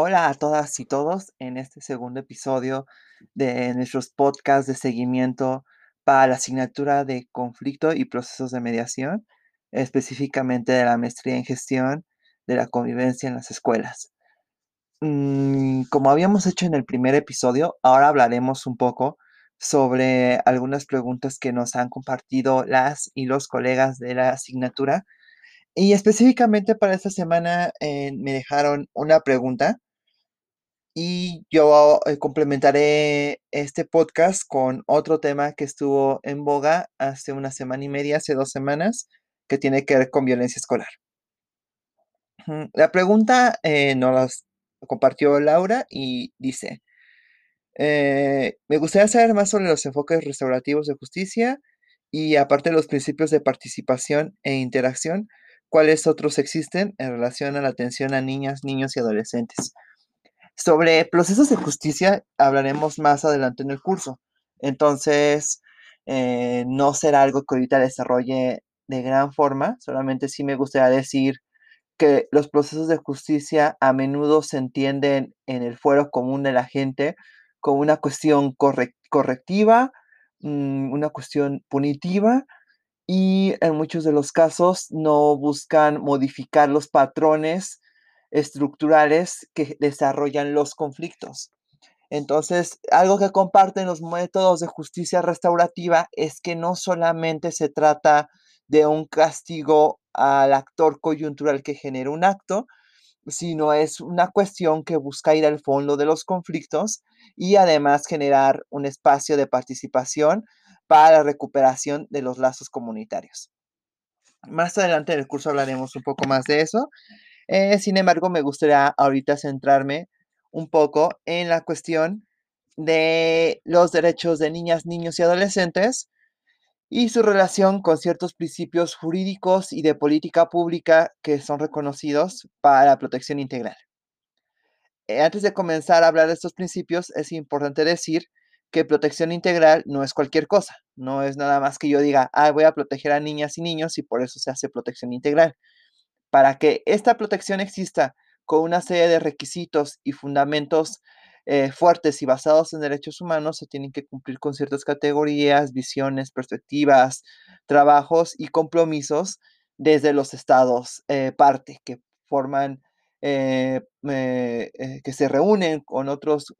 Hola a todas y todos en este segundo episodio de nuestros podcasts de seguimiento para la asignatura de conflicto y procesos de mediación, específicamente de la maestría en gestión de la convivencia en las escuelas. Mm, como habíamos hecho en el primer episodio, ahora hablaremos un poco sobre algunas preguntas que nos han compartido las y los colegas de la asignatura. Y específicamente para esta semana eh, me dejaron una pregunta y yo eh, complementaré este podcast con otro tema que estuvo en boga hace una semana y media, hace dos semanas, que tiene que ver con violencia escolar. La pregunta eh, nos la compartió Laura y dice, eh, me gustaría saber más sobre los enfoques restaurativos de justicia y aparte de los principios de participación e interacción, ¿cuáles otros existen en relación a la atención a niñas, niños y adolescentes? Sobre procesos de justicia hablaremos más adelante en el curso. Entonces, eh, no será algo que ahorita desarrolle de gran forma, solamente sí me gustaría decir que los procesos de justicia a menudo se entienden en el fuero común de la gente como una cuestión correctiva, mm, una cuestión punitiva y en muchos de los casos no buscan modificar los patrones estructurales que desarrollan los conflictos. Entonces, algo que comparten los métodos de justicia restaurativa es que no solamente se trata de un castigo al actor coyuntural que genera un acto, sino es una cuestión que busca ir al fondo de los conflictos y además generar un espacio de participación para la recuperación de los lazos comunitarios. Más adelante en el curso hablaremos un poco más de eso eh, sin embargo, me gustaría ahorita centrarme un poco en la cuestión de los derechos de niñas, niños y adolescentes y su relación con ciertos principios jurídicos y de política pública que son reconocidos para protección integral. Eh, antes de comenzar a hablar de estos principios, es importante decir que protección integral no es cualquier cosa, no es nada más que yo diga, ah, voy a proteger a niñas y niños y por eso se hace protección integral. Para que esta protección exista con una serie de requisitos y fundamentos eh, fuertes y basados en derechos humanos, se tienen que cumplir con ciertas categorías, visiones, perspectivas, trabajos y compromisos desde los estados eh, parte que forman, eh, que se reúnen con otros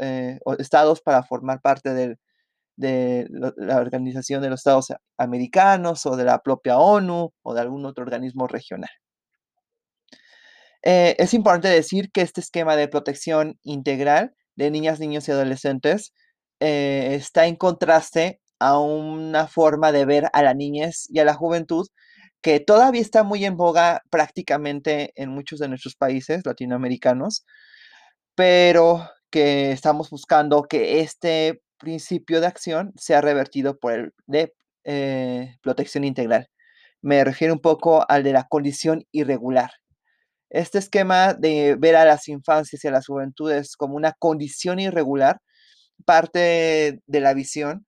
estados para formar parte de la Organización de los Estados Americanos o de la propia ONU o de algún otro organismo regional. Eh, es importante decir que este esquema de protección integral de niñas, niños y adolescentes eh, está en contraste a una forma de ver a la niñez y a la juventud que todavía está muy en boga prácticamente en muchos de nuestros países latinoamericanos, pero que estamos buscando que este principio de acción sea revertido por el de eh, protección integral. Me refiero un poco al de la condición irregular, este esquema de ver a las infancias y a las juventudes como una condición irregular parte de la visión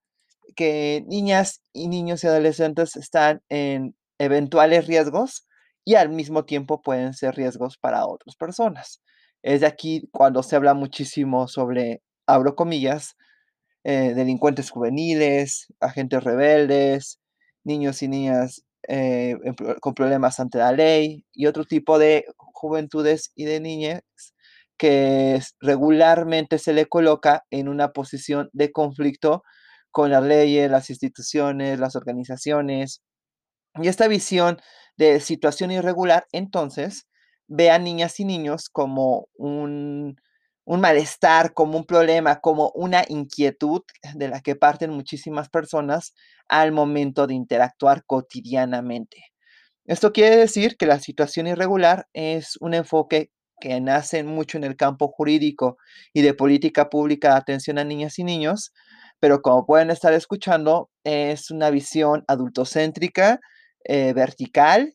que niñas y niños y adolescentes están en eventuales riesgos y al mismo tiempo pueden ser riesgos para otras personas. Es de aquí cuando se habla muchísimo sobre, abro comillas, eh, delincuentes juveniles, agentes rebeldes, niños y niñas eh, con problemas ante la ley y otro tipo de juventudes y de niñas que regularmente se le coloca en una posición de conflicto con las leyes, las instituciones, las organizaciones. Y esta visión de situación irregular, entonces, ve a niñas y niños como un, un malestar, como un problema, como una inquietud de la que parten muchísimas personas al momento de interactuar cotidianamente. Esto quiere decir que la situación irregular es un enfoque que nace mucho en el campo jurídico y de política pública de atención a niñas y niños, pero como pueden estar escuchando, es una visión adultocéntrica, eh, vertical,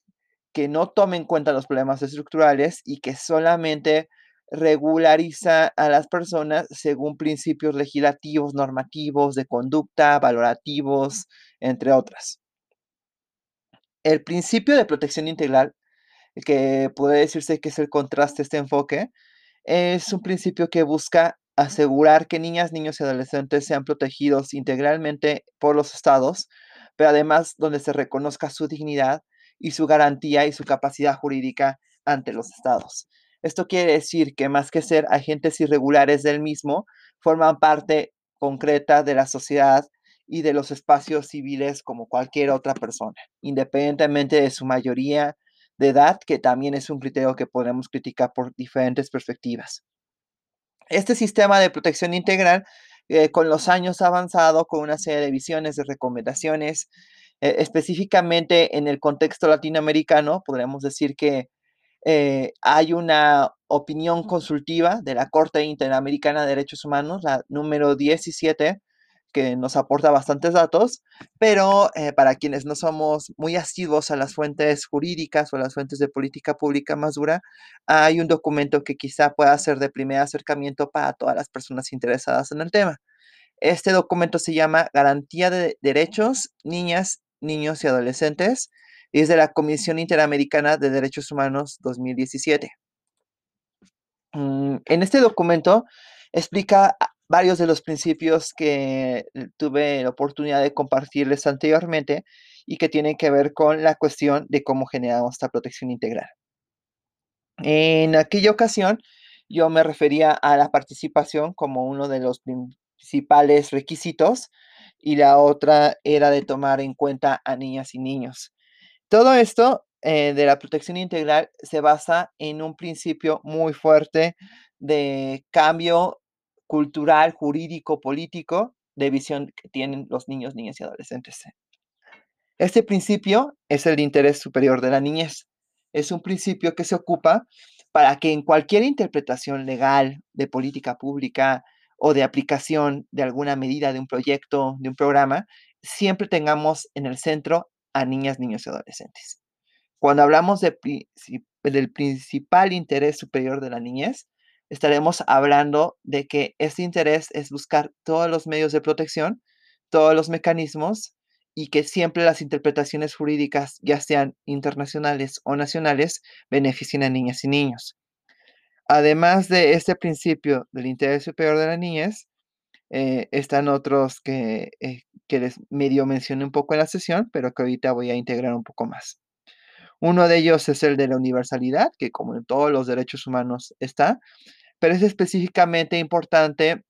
que no toma en cuenta los problemas estructurales y que solamente regulariza a las personas según principios legislativos, normativos, de conducta, valorativos, entre otras. El principio de protección integral, que puede decirse que es el contraste de este enfoque, Es un principio que busca asegurar que niñas, niños y adolescentes sean protegidos integralmente por los estados, pero además donde se reconozca su dignidad y su garantía y su capacidad jurídica ante los estados. Esto quiere decir que más que ser agentes irregulares del mismo, forman parte concreta de la sociedad y de los espacios civiles como cualquier otra persona, independientemente de su mayoría de edad, que también es un criterio que podemos criticar por diferentes perspectivas. Este sistema de protección integral eh, con los años ha avanzado con una serie de visiones, de recomendaciones, eh, específicamente en el contexto latinoamericano, podríamos decir que eh, hay una opinión consultiva de la Corte Interamericana de Derechos Humanos, la número 17, que nos aporta bastantes datos, pero eh, para quienes no somos muy asiduos a las fuentes jurídicas o a las fuentes de política pública más dura, hay un documento que quizá pueda ser de primer acercamiento para todas las personas interesadas en el tema. Este documento se llama Garantía de Derechos, Niñas, Niños y Adolescentes y es de la Comisión Interamericana de Derechos Humanos 2017. Mm, en este documento explica varios de los principios que eh, tuve la oportunidad de compartirles anteriormente y que tienen que ver con la cuestión de cómo generamos esta protección integral. En aquella ocasión, yo me refería a la participación como uno de los principales requisitos y la otra era de tomar en cuenta a niñas y niños. Todo esto eh, de la protección integral se basa en un principio muy fuerte de cambio cultural, jurídico, político de visión que tienen los niños, niñas y adolescentes. Este principio es el interés superior de la niñez. Es un principio que se ocupa para que en cualquier interpretación legal de política pública o de aplicación de alguna medida de un proyecto, de un programa, siempre tengamos en el centro a niñas, niños y adolescentes. Cuando hablamos de, del principal interés superior de la niñez, estaremos hablando de que este interés es buscar todos los medios de protección, todos los mecanismos y que siempre las interpretaciones jurídicas, ya sean internacionales o nacionales, beneficien a niñas y niños. Además de este principio del interés superior de la niñez, eh, están otros que, eh, que les medio mencioné un poco en la sesión, pero que ahorita voy a integrar un poco más. Uno de ellos es el de la universalidad, que como en todos los derechos humanos está, pero es específicamente importante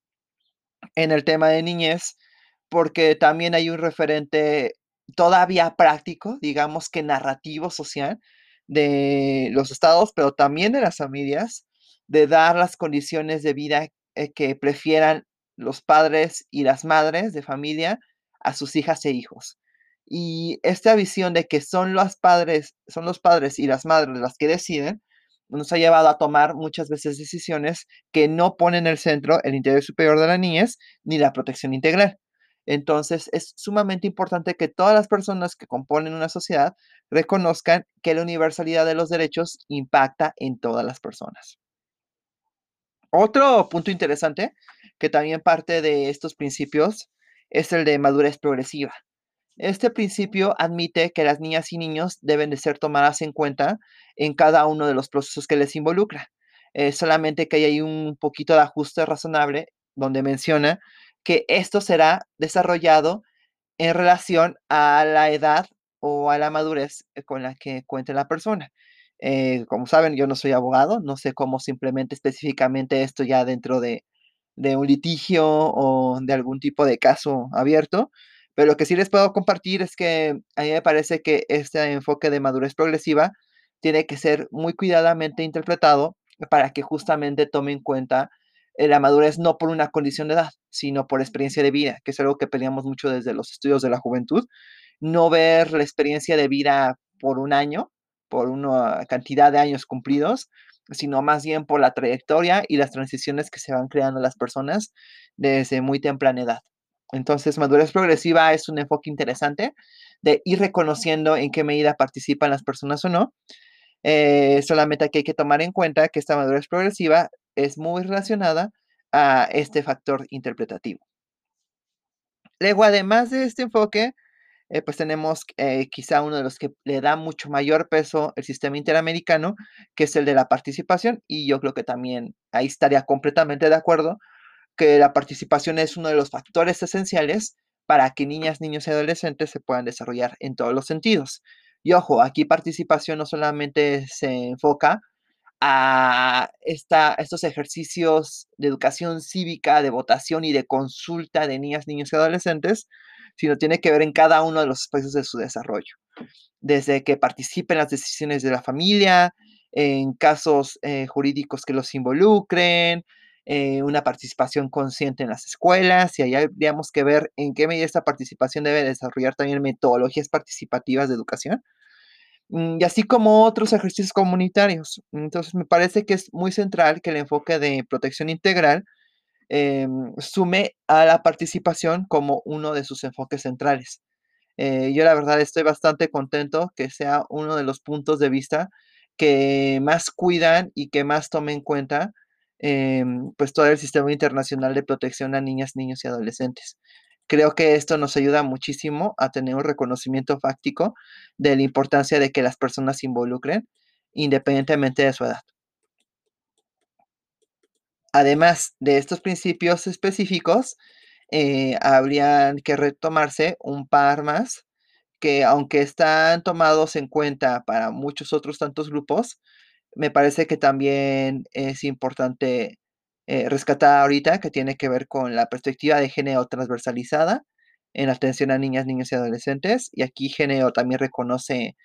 en el tema de niñez porque también hay un referente todavía práctico, digamos que narrativo social de los estados, pero también de las familias, de dar las condiciones de vida eh, que prefieran los padres y las madres de familia a sus hijas e hijos. Y esta visión de que son los padres, son los padres y las madres las que deciden, nos ha llevado a tomar muchas veces decisiones que no ponen en el centro el interés superior de la niñez ni la protección integral. Entonces, es sumamente importante que todas las personas que componen una sociedad reconozcan que la universalidad de los derechos impacta en todas las personas. Otro punto interesante que también parte de estos principios es el de madurez progresiva. Este principio admite que las niñas y niños deben de ser tomadas en cuenta en cada uno de los procesos que les involucra. Eh, solamente que hay un poquito de ajuste razonable donde menciona que esto será desarrollado en relación a la edad o a la madurez con la que cuente la persona. Eh, como saben, yo no soy abogado, no sé cómo simplemente específicamente esto ya dentro de, de un litigio o de algún tipo de caso abierto, pero lo que sí les puedo compartir es que a mí me parece que este enfoque de madurez progresiva tiene que ser muy cuidadamente interpretado para que justamente tome en cuenta eh, la madurez no por una condición de edad, sino por experiencia de vida, que es algo que peleamos mucho desde los estudios de la juventud. No ver la experiencia de vida por un año, por una cantidad de años cumplidos, sino más bien por la trayectoria y las transiciones que se van creando las personas desde muy temprana edad. Entonces, madurez progresiva es un enfoque interesante de ir reconociendo en qué medida participan las personas o no. Eh, solamente aquí hay que tomar en cuenta que esta madurez progresiva es muy relacionada a este factor interpretativo. Luego, además de este enfoque, eh, pues tenemos eh, quizá uno de los que le da mucho mayor peso el sistema interamericano, que es el de la participación, y yo creo que también ahí estaría completamente de acuerdo, que la participación es uno de los factores esenciales para que niñas, niños y adolescentes se puedan desarrollar en todos los sentidos. Y ojo, aquí participación no solamente se enfoca a esta, estos ejercicios de educación cívica, de votación y de consulta de niñas, niños y adolescentes, sino tiene que ver en cada uno de los aspectos de su desarrollo. Desde que participen en las decisiones de la familia, en casos eh, jurídicos que los involucren, eh, una participación consciente en las escuelas y ahí habríamos que ver en qué medida esta participación debe desarrollar también metodologías participativas de educación mm, y así como otros ejercicios comunitarios. Entonces, me parece que es muy central que el enfoque de protección integral em, sume a la participación como uno de sus enfoques centrales. Eh, yo la verdad estoy bastante contento que sea uno de los puntos de vista que más cuidan y que más tomen en cuenta Em, pues todo el sistema internacional de protección a niñas, niños y adolescentes. Creo que esto nos ayuda muchísimo a tener un reconocimiento fáctico de la importancia de que las personas se involucren independientemente de su edad. Además de estos principios específicos, eh, habrían que retomarse un par más que aunque están tomados en cuenta para muchos otros tantos grupos, me parece que también es importante eh, rescatar ahorita que tiene que ver con la perspectiva de género transversalizada en atención a niñas, niños y adolescentes. Y aquí género también reconoce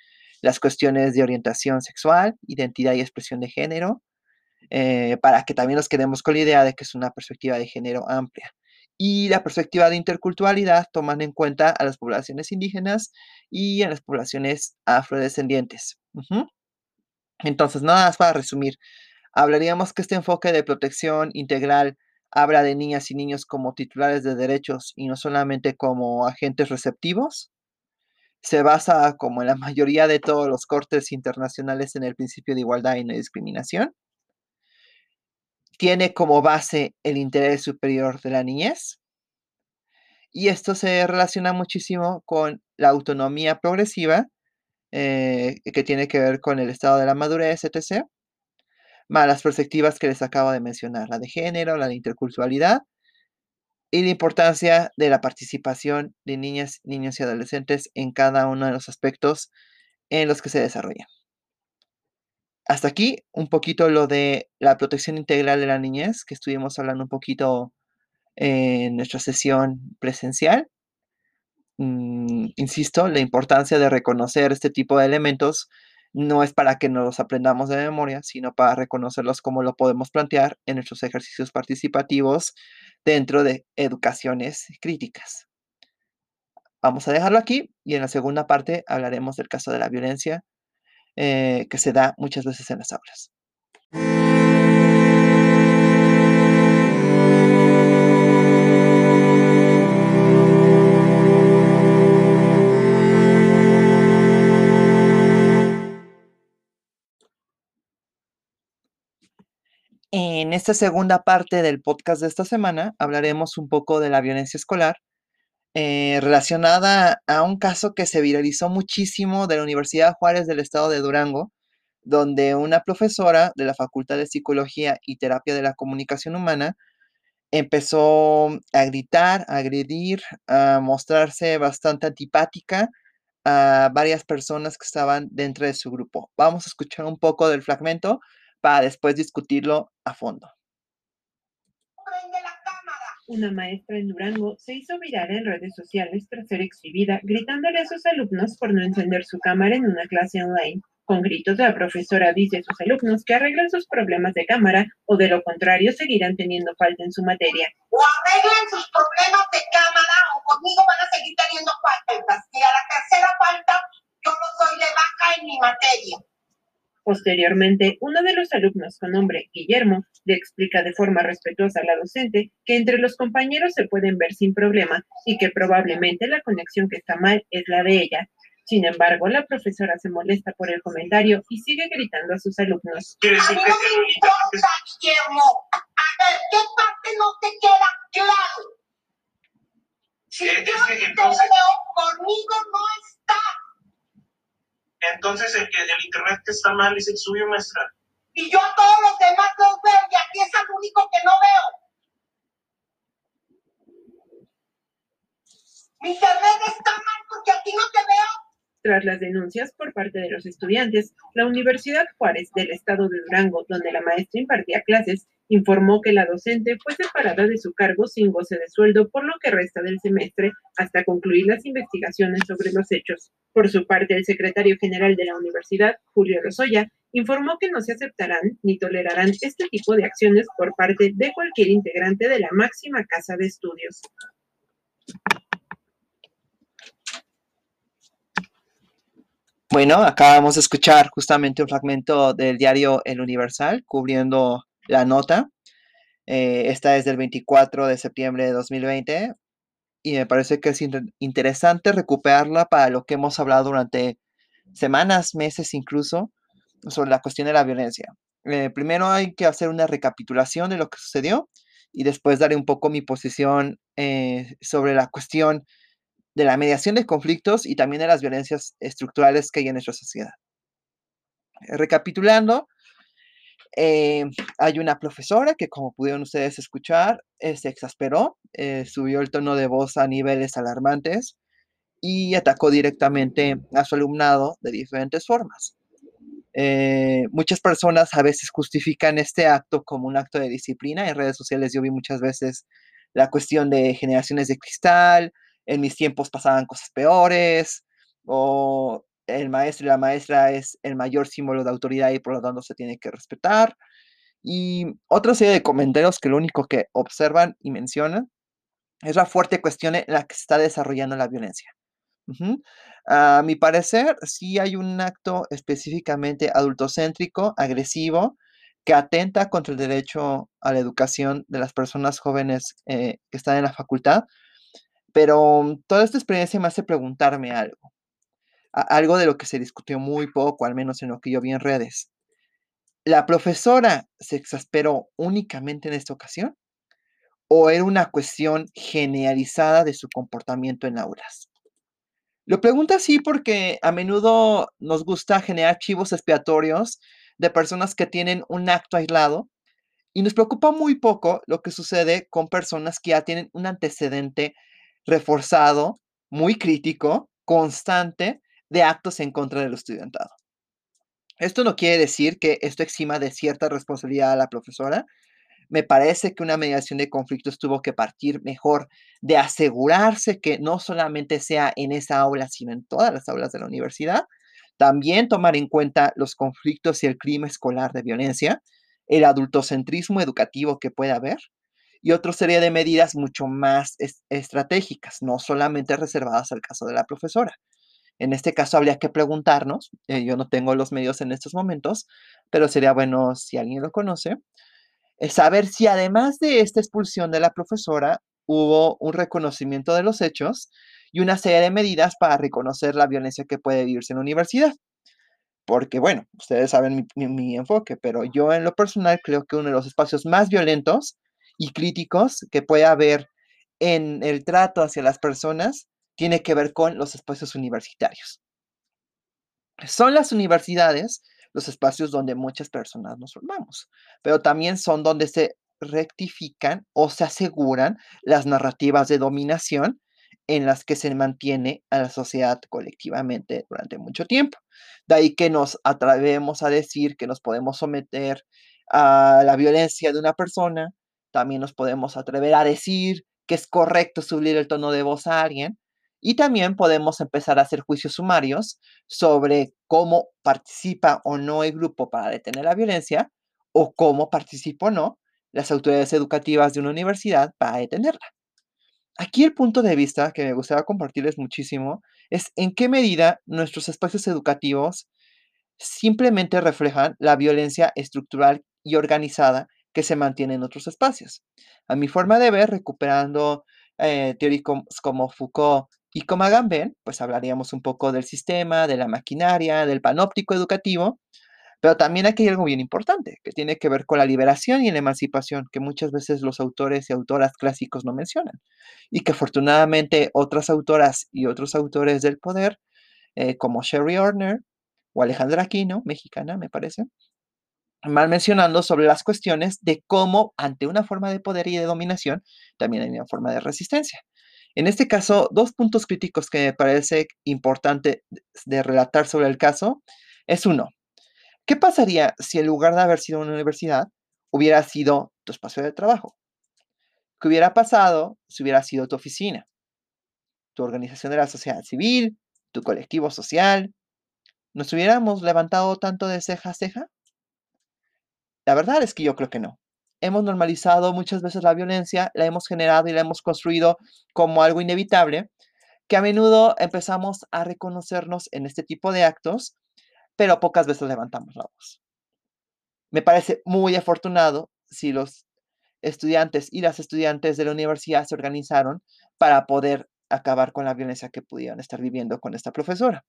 las cuestiones de orientación sexual, identidad y expresión de género, eh, para que también nos quedemos con la idea de que es una perspectiva de género amplia. Y la perspectiva de interculturalidad tomando en cuenta a las poblaciones indígenas y a las poblaciones afrodescendientes. Entonces, nada más para resumir, hablaríamos que este enfoque de protección integral habla de niñas y niños como titulares de derechos y no solamente como agentes receptivos. Se basa, como en la mayoría de todos los cortes internacionales, en el principio de igualdad y no discriminación. Tiene como base el interés superior de la niñez. Y esto se relaciona muchísimo con la autonomía progresiva eh, que tiene que ver con el estado de la madurez, etc. Más las perspectivas que les acabo de mencionar, la de género, la de interculturalidad y la importancia de la participación de niñas, niños y adolescentes en cada uno de los aspectos en los que se desarrollan. Hasta aquí un poquito lo de la protección integral de la niñez, que estuvimos hablando un poquito en nuestra sesión presencial. Mm, insisto, la importancia de reconocer este tipo de elementos no es para que nos los aprendamos de memoria, sino para reconocerlos como lo podemos plantear en nuestros ejercicios participativos dentro de educaciones críticas. Vamos a dejarlo aquí y en la segunda parte hablaremos del caso de la violencia eh, que se da muchas veces en las aulas. En esta segunda parte del podcast de esta semana hablaremos un poco de la violencia escolar eh, relacionada a un caso que se viralizó muchísimo de la Universidad Juárez del Estado de Durango, donde una profesora de la Facultad de Psicología y Terapia de la Comunicación Humana empezó a gritar, a agredir, a mostrarse bastante antipática a varias personas que estaban dentro de su grupo. Vamos a escuchar un poco del fragmento para después discutirlo a fondo. Una maestra en Durango se hizo viral en redes sociales tras ser exhibida gritándole a sus alumnos por no encender su cámara en una clase online. Con gritos, la profesora dice a sus alumnos que arreglen sus problemas de cámara o de lo contrario seguirán teniendo falta en su materia. O arreglen sus problemas de cámara o conmigo van a seguir teniendo faltas. Y a la tercera falta yo no soy de baja en mi materia. Posteriormente, uno de los alumnos con nombre Guillermo le explica de forma respetuosa a la docente que entre los compañeros se pueden ver sin problema y que probablemente la conexión que está mal es la de ella. Sin embargo, la profesora se molesta por el comentario y sigue gritando a sus alumnos. A mí no me importa, Guillermo. A ver, ¿qué parte no te queda claro? Si yo te veo con conmigo no está. Entonces el, que, el internet que está mal es el suyo, maestra. Y yo a todos los demás los veo y aquí es el único que no veo. Mi internet está mal porque aquí no te veo. Tras las denuncias por parte de los estudiantes, la Universidad Juárez del estado de Durango, donde la maestra impartía clases, informó que la docente fue separada de su cargo sin goce de sueldo por lo que resta del semestre hasta concluir las investigaciones sobre los hechos. Por su parte, el secretario general de la universidad, Julio Lozoya, informó que no se aceptarán ni tolerarán este tipo de acciones por parte de cualquier integrante de la máxima casa de estudios. Bueno, acabamos de escuchar justamente un fragmento del diario El Universal cubriendo la nota. Eh, esta es del 24 de septiembre de 2020 y me parece que es interesante recuperarla para lo que hemos hablado durante semanas, meses incluso, sobre la cuestión de la violencia. Eh, primero hay que hacer una recapitulación de lo que sucedió y después daré un poco mi posición eh, sobre la cuestión de la mediación de conflictos y también de las violencias estructurales que hay en nuestra sociedad. Recapitulando, eh, hay una profesora que, como pudieron ustedes escuchar, eh, se exasperó, eh, subió el tono de voz a niveles alarmantes y atacó directamente a su alumnado de diferentes formas. muchas personas a veces justifican este acto como un acto de disciplina. En redes sociales yo vi muchas veces la cuestión de generaciones de cristal, en mis tiempos pasaban cosas peores, o el maestro y la maestra es el mayor símbolo de autoridad y por lo tanto se tiene que respetar. Y otra serie de comentarios que lo único que observan y mencionan es la fuerte cuestión en la que se está desarrollando la violencia. A mi parecer, sí hay un acto específicamente adultocéntrico, agresivo, que atenta contra el derecho a la educación de las personas jóvenes eh, que están en la facultad, pero toda esta experiencia me hace preguntarme algo algo de lo que se discutió muy poco, al menos en lo que yo vi en redes. ¿La profesora se exasperó únicamente en esta ocasión? ¿O era una cuestión generalizada de su comportamiento en aulas? Lo pregunto así porque a menudo nos gusta generar archivos expiatorios de personas que tienen un acto aislado y nos preocupa muy poco lo que sucede con personas que ya tienen un antecedente reforzado, muy crítico, constante, de actos en contra del estudiantado. Esto no quiere decir que esto exima de cierta responsabilidad a la profesora. Me parece que una mediación de conflictos tuvo que partir mejor de asegurarse que no solamente sea en esa aula, sino en todas las aulas de la universidad. También tomar en cuenta los conflictos y el crimen escolar de violencia, el adultocentrismo educativo que puede haber y otra serie de medidas mucho más estratégicas, no solamente reservadas al caso de la profesora. En este caso habría que preguntarnos, eh, yo no tengo los medios en estos momentos, pero sería bueno si alguien lo conoce, eh, saber si además de esta expulsión de la profesora hubo un reconocimiento de los hechos y una serie de medidas para reconocer la violencia que puede vivirse en la universidad. Porque, bueno, ustedes saben mi, mi enfoque, pero yo en lo personal creo que uno de los espacios más violentos y críticos que puede haber en el trato hacia las personas tiene que ver con los espacios universitarios. Son las universidades los espacios donde muchas personas nos formamos, pero también son donde se rectifican o se aseguran las narrativas de dominación en las que se mantiene a la sociedad colectivamente durante mucho tiempo. De ahí que nos atrevemos a decir que nos podemos someter a la violencia de una persona, también nos podemos atrever a decir que es correcto subir el tono de voz a alguien, y también podemos empezar a hacer juicios sumarios sobre cómo participa o no el grupo para detener la violencia o cómo participa o no las autoridades educativas de una universidad para detenerla. Aquí el punto de vista que me gustaría compartirles muchísimo es en qué medida nuestros espacios educativos simplemente reflejan la violencia estructural y organizada que se mantiene en otros espacios. A mi forma de ver, recuperando eh, teóricos como Foucault y como hagan pues hablaríamos un poco del sistema, de la maquinaria, del panóptico educativo, Pero también aquí hay algo bien importante, que tiene que ver con la liberación y la emancipación, que muchas veces los autores y autoras clásicos no mencionan, y que afortunadamente otras autoras y otros autores del poder, eh, como Sherry Orner o Alejandra Aquino, mexicana me parece, van mencionando sobre las cuestiones de cómo ante una forma de poder y de dominación también hay una forma de resistencia. En este caso, dos puntos críticos que me parece importante de relatar sobre el caso es uno, ¿qué pasaría si en lugar de haber sido una universidad hubiera sido tu espacio de trabajo? ¿Qué hubiera pasado si hubiera sido tu oficina, tu organización de la sociedad civil, tu colectivo social? ¿Nos hubiéramos levantado tanto de ceja a ceja? La verdad es que yo creo que no. Hemos normalizado muchas veces la violencia, la hemos generado y la hemos construido como algo inevitable, que a menudo empezamos a reconocernos en este tipo de actos, pero pocas veces levantamos la voz. Me parece muy afortunado si los estudiantes y las estudiantes de la universidad se organizaron para poder acabar con la violencia que pudieron estar viviendo con esta profesora.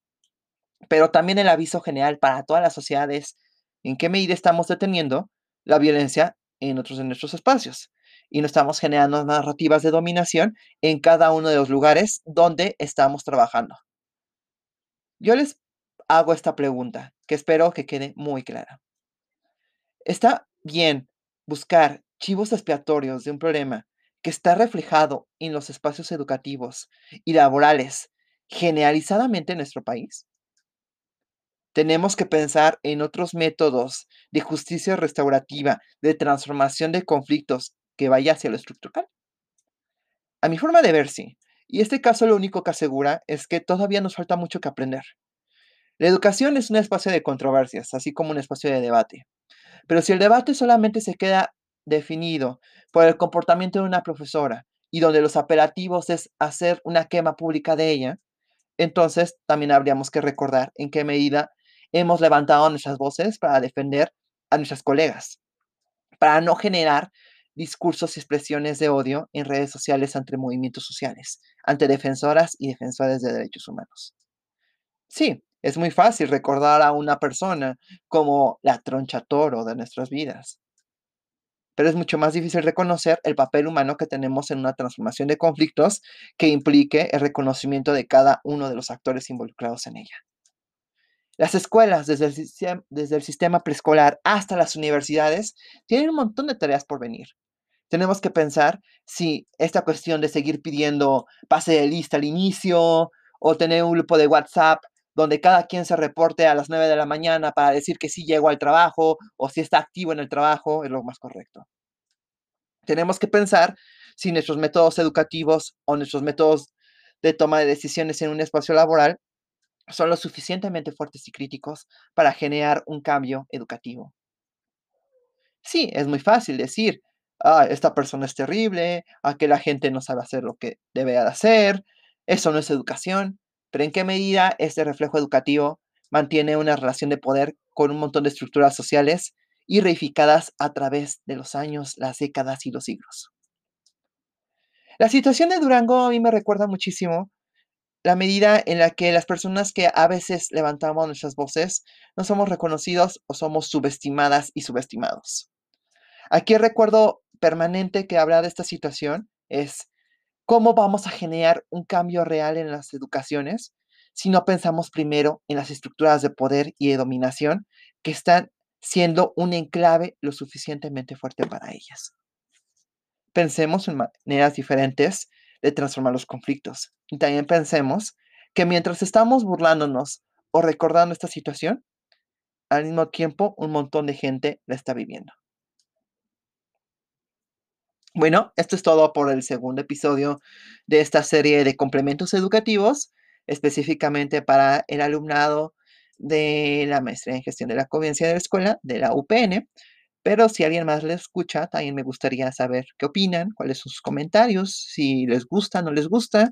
Pero también el aviso general para todas las sociedades en qué medida estamos deteniendo la violencia en otros de nuestros espacios y no estamos generando narrativas de dominación en cada uno de los lugares donde estamos trabajando. Yo les hago esta pregunta que espero que quede muy clara. ¿Está bien buscar chivos expiatorios de un problema que está reflejado en los espacios educativos y laborales generalizadamente en nuestro país? Tenemos que pensar en otros métodos de justicia restaurativa, de transformación de conflictos que vaya hacia lo estructural. A mi forma de ver, sí. Y este caso lo único que asegura es que todavía nos falta mucho que aprender. La educación es un espacio de controversias, así como un espacio de debate. Pero si el debate solamente se queda definido por el comportamiento de una profesora y donde los apelativos es hacer una quema pública de ella, entonces también habríamos que recordar en qué medida hemos levantado nuestras voces para defender a nuestras colegas, para no generar discursos y expresiones de odio en redes sociales ante movimientos sociales, ante defensoras y defensores de derechos humanos. Sí, es muy fácil recordar a una persona como la troncha toro de nuestras vidas, pero es mucho más difícil reconocer el papel humano que tenemos en una transformación de conflictos que implique el reconocimiento de cada uno de los actores involucrados en ella. Las escuelas, desde el, sistema, preescolar hasta las universidades, tienen un montón de tareas por venir. Tenemos que pensar si esta cuestión de seguir pidiendo pase de lista al inicio o tener un grupo de WhatsApp donde cada quien se reporte a las 9 de la mañana para decir que sí llegó al trabajo o si está activo en el trabajo es lo más correcto. Tenemos que pensar si nuestros métodos educativos o nuestros métodos de toma de decisiones en un espacio laboral son lo suficientemente fuertes y críticos para generar un cambio educativo. Sí, es muy fácil decir, ah, esta persona es terrible, a que la gente no sabe hacer lo que debe hacer, eso no es educación, pero ¿en qué medida este reflejo educativo mantiene una relación de poder con un montón de estructuras sociales y reificadas a través de los años, las décadas y los siglos? La situación de Durango a mí me recuerda muchísimo la medida en la que las personas que a veces levantamos nuestras voces no somos reconocidos o somos subestimadas y subestimados. Aquí el recuerdo permanente que habla de esta situación es cómo vamos a generar un cambio real en las educaciones si no pensamos primero en las estructuras de poder y de dominación que están siendo un enclave lo suficientemente fuerte para ellas. Pensemos en maneras diferentes de transformar los conflictos. Y también pensemos que mientras estamos burlándonos o recordando esta situación, al mismo tiempo un montón de gente la está viviendo. Bueno, esto es todo por el segundo episodio de esta serie de complementos educativos, específicamente para el alumnado de la maestría en gestión de la convivencia de la escuela, de la UPN. Pero si alguien más le escucha, también me gustaría saber qué opinan, cuáles son sus comentarios, si les gusta, no les gusta,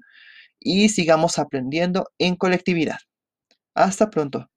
y sigamos aprendiendo en colectividad. Hasta pronto.